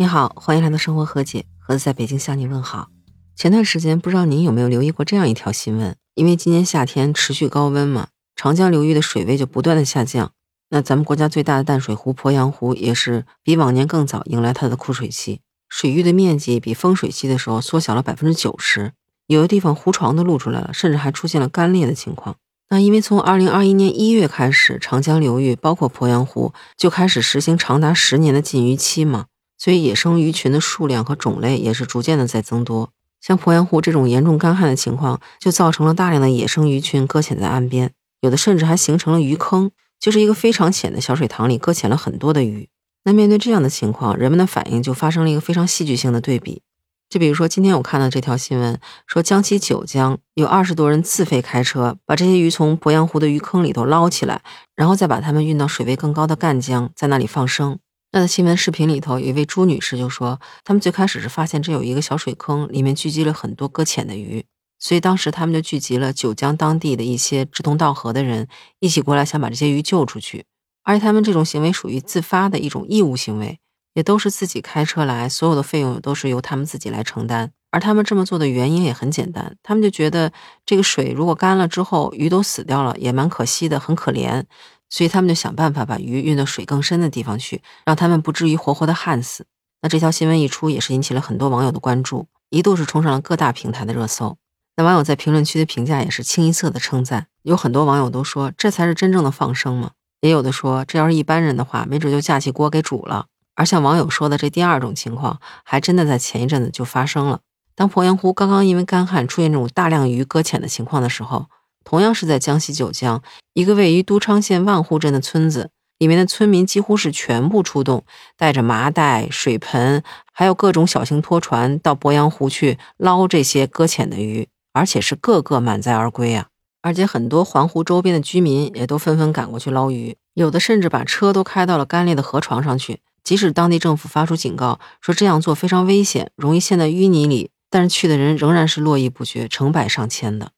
你好，欢迎来到生活和解，盒子在北京向你问好。前段时间不知道您有没有留意过这样一条新闻？因为今年夏天持续高温嘛，长江流域的水位就不断的下降。那咱们国家最大的淡水湖鄱阳湖也是比往年更早迎来它的枯水期，水域的面积比丰水期的时候缩小了百分之九十，有的地方湖床都露出来了，甚至还出现了干裂的情况。那因为从二零二一年一月开始，长江流域包括鄱阳湖就开始实行长达十年的禁渔期嘛。所以，野生鱼群的数量和种类也是逐渐的在增多。像鄱阳湖这种严重干旱的情况，就造成了大量的野生鱼群搁浅在岸边，有的甚至还形成了鱼坑，就是一个非常浅的小水塘里搁浅了很多的鱼。那面对这样的情况，人们的反应就发生了一个非常戏剧性的对比。就比如说，今天我看到这条新闻，说江西九江有二十多人自费开车，把这些鱼从鄱阳湖的鱼坑里头捞起来，然后再把它们运到水位更高的赣江，在那里放生。那在新闻视频里头，有一位朱女士就说，他们最开始是发现这有一个小水坑，里面聚集了很多搁浅的鱼，所以当时他们就聚集了九江当地的一些志同道合的人，一起过来想把这些鱼救出去。而且他们这种行为属于自发的一种义务行为，也都是自己开车来，所有的费用都是由他们自己来承担。而他们这么做的原因也很简单，他们就觉得这个水如果干了之后，鱼都死掉了，也蛮可惜的，很可怜。所以他们就想办法把鱼运到水更深的地方去，让他们不至于活活的旱死。那这条新闻一出，也是引起了很多网友的关注，一度是冲上了各大平台的热搜。那网友在评论区的评价也是清一色的称赞，有很多网友都说这才是真正的放生嘛，也有的说这要是一般人的话，没准就架起锅给煮了。而像网友说的这第二种情况，还真的在前一阵子就发生了。当鄱阳湖刚刚因为干旱出现这种大量鱼搁浅的情况的时候。同样是在江西九江，一个位于都昌县万户镇的村子里面的村民几乎是全部出动，带着麻袋、水盆，还有各种小型拖船，到鄱阳湖去捞这些搁浅的鱼，而且是个个满载而归啊！而且很多环湖周边的居民也都纷纷赶过去捞鱼，有的甚至把车都开到了干裂的河床上去。即使当地政府发出警告，说这样做非常危险，容易陷在淤泥里，但是去的人仍然是络绎不绝，成百上千的。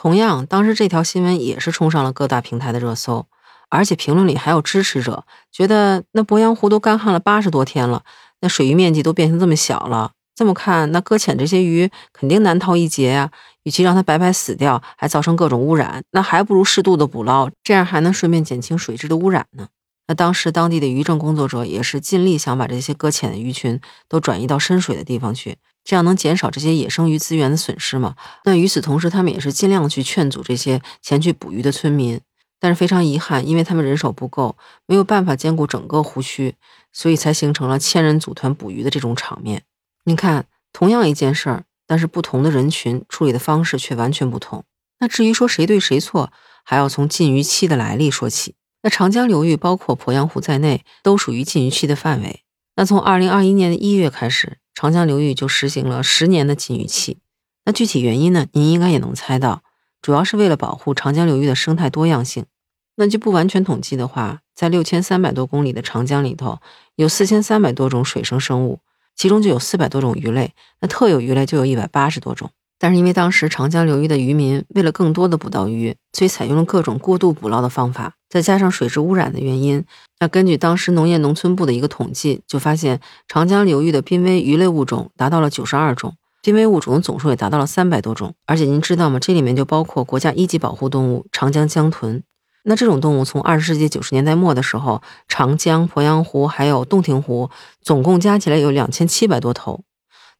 同样，当时这条新闻也是冲上了各大平台的热搜，而且评论里还有支持者觉得，那鄱阳湖都干旱了八十多天了，那水域面积都变成这么小了，这么看，那搁浅这些鱼肯定难逃一劫呀。与其让它白白死掉，还造成各种污染，那还不如适度的捕捞，这样还能顺便减轻水质的污染呢。那当时当地的渔政工作者也是尽力想把这些搁浅的鱼群都转移到深水的地方去。这样能减少这些野生鱼资源的损失吗？那与此同时，他们也是尽量去劝阻这些前去捕鱼的村民。但是非常遗憾，因为他们人手不够，没有办法兼顾整个湖区，所以才形成了千人组团捕鱼的这种场面。你看，同样一件事儿，但是不同的人群处理的方式却完全不同。那至于说谁对谁错，还要从禁渔期的来历说起。那长江流域，包括鄱阳湖在内，都属于禁渔期的范围。那从二零二一年的一月开始。长江流域就实行了十年的禁渔期，那具体原因呢？您应该也能猜到，主要是为了保护长江流域的生态多样性。那就不完全统计的话，在六千三百多公里的长江里头，有四千三百多种水生生物，其中就有四百多种鱼类，那特有鱼类就有一百八十多种。但是因为当时长江流域的渔民为了更多的捕到鱼，所以采用了各种过度捕捞的方法，再加上水质污染的原因，那根据当时农业农村部的一个统计，就发现长江流域的濒危鱼类物种达到了九十二种，濒危物种的总数也达到了三百多种。而且您知道吗？这里面就包括国家一级保护动物长江江豚。那这种动物从二十世纪九十年代末的时候，长江、鄱阳湖还有洞庭湖总共加起来有两千七百多头。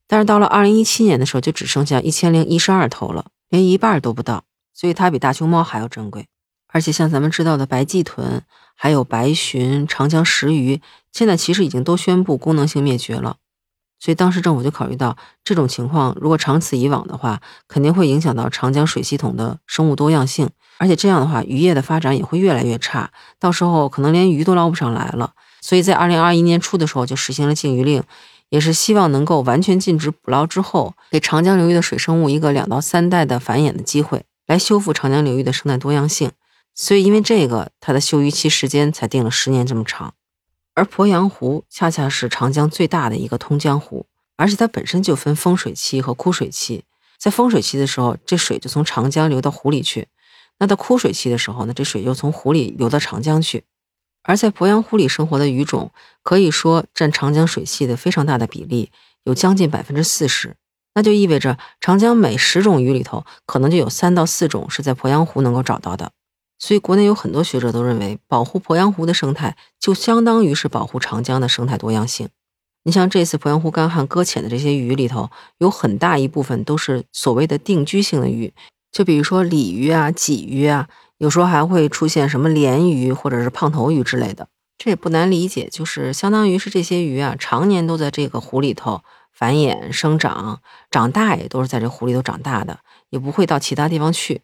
但是到了二零一七年的时候，就只剩下一千零一十二头了，连一半都不到，所以它比大熊猫还要珍贵。而且像咱们知道的白鳍豚、还有白鲟、长江石鱼，现在其实已经都宣布功能性灭绝了。所以当时政府就考虑到这种情况，如果长此以往的话，肯定会影响到长江水系统的生物多样性，而且这样的话，渔业的发展也会越来越差，到时候可能连鱼都捞不上来了。所以在二零二一年初的时候，就实行了禁渔令。也是希望能够完全禁止捕捞之后，给长江流域的水生物一个两到三代的繁衍的机会，来修复长江流域的生态多样性。所以，因为这个，它的休渔期时间才定了十年这么长。而鄱阳湖恰恰是长江最大的一个通江湖，而且它本身就分丰水期和枯水期。在丰水期的时候，这水就从长江流到湖里去；那到枯水期的时候呢，这水又从湖里流到长江去。而在鄱阳湖里生活的鱼种，可以说占长江水系的非常大的比例，有将近百分之四十。那就意味着长江每十种鱼里头，可能就有三到四种是在鄱阳湖能够找到的。所以，国内有很多学者都认为，保护鄱阳湖的生态，就相当于是保护长江的生态多样性。你像这次鄱阳湖干旱搁浅的这些鱼里头，有很大一部分都是所谓的定居性的鱼，就比如说鲤鱼啊、鲫鱼啊，有时候还会出现什么鲢鱼或者是胖头鱼之类的。这也不难理解，就是相当于是这些鱼啊，常年都在这个湖里头繁衍生长，长大也都是在这湖里头长大的，也不会到其他地方去。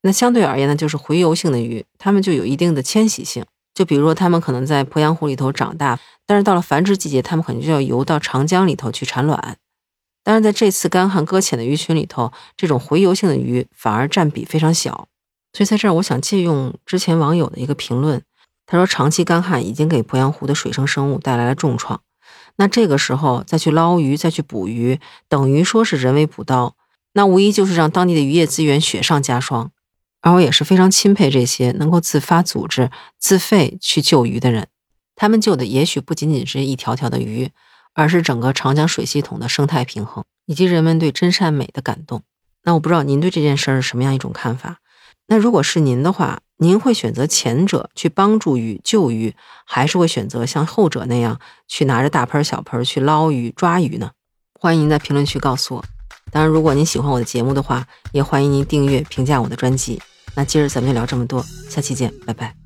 那相对而言呢，就是洄游性的鱼，它们就有一定的迁徙性。就比如说，它们可能在鄱阳湖里头长大，但是到了繁殖季节，它们可能就要游到长江里头去产卵。但是在这次干旱搁浅的鱼群里头，这种洄游性的鱼反而占比非常小。所以在这儿，我想借用之前网友的一个评论，他说：“长期干旱已经给鄱阳湖的水生生物带来了重创，那这个时候再去捞鱼、再去捕鱼，等于说是人为补刀，那无疑就是让当地的渔业资源雪上加霜。”而我也是非常钦佩这些能够自发组织、自费去救鱼的人。他们救的也许不仅仅是一条条的鱼，而是整个长江水系统的生态平衡，以及人们对真善美的感动。那我不知道您对这件事儿是什么样一种看法？那如果是您的话，您会选择前者去帮助鱼、救鱼，还是会选择像后者那样去拿着大盆小盆去捞鱼、抓鱼呢？欢迎您在评论区告诉我。当然，如果您喜欢我的节目的话，也欢迎您订阅、评价我的专辑。那今儿咱们就聊这么多，下期见，拜拜。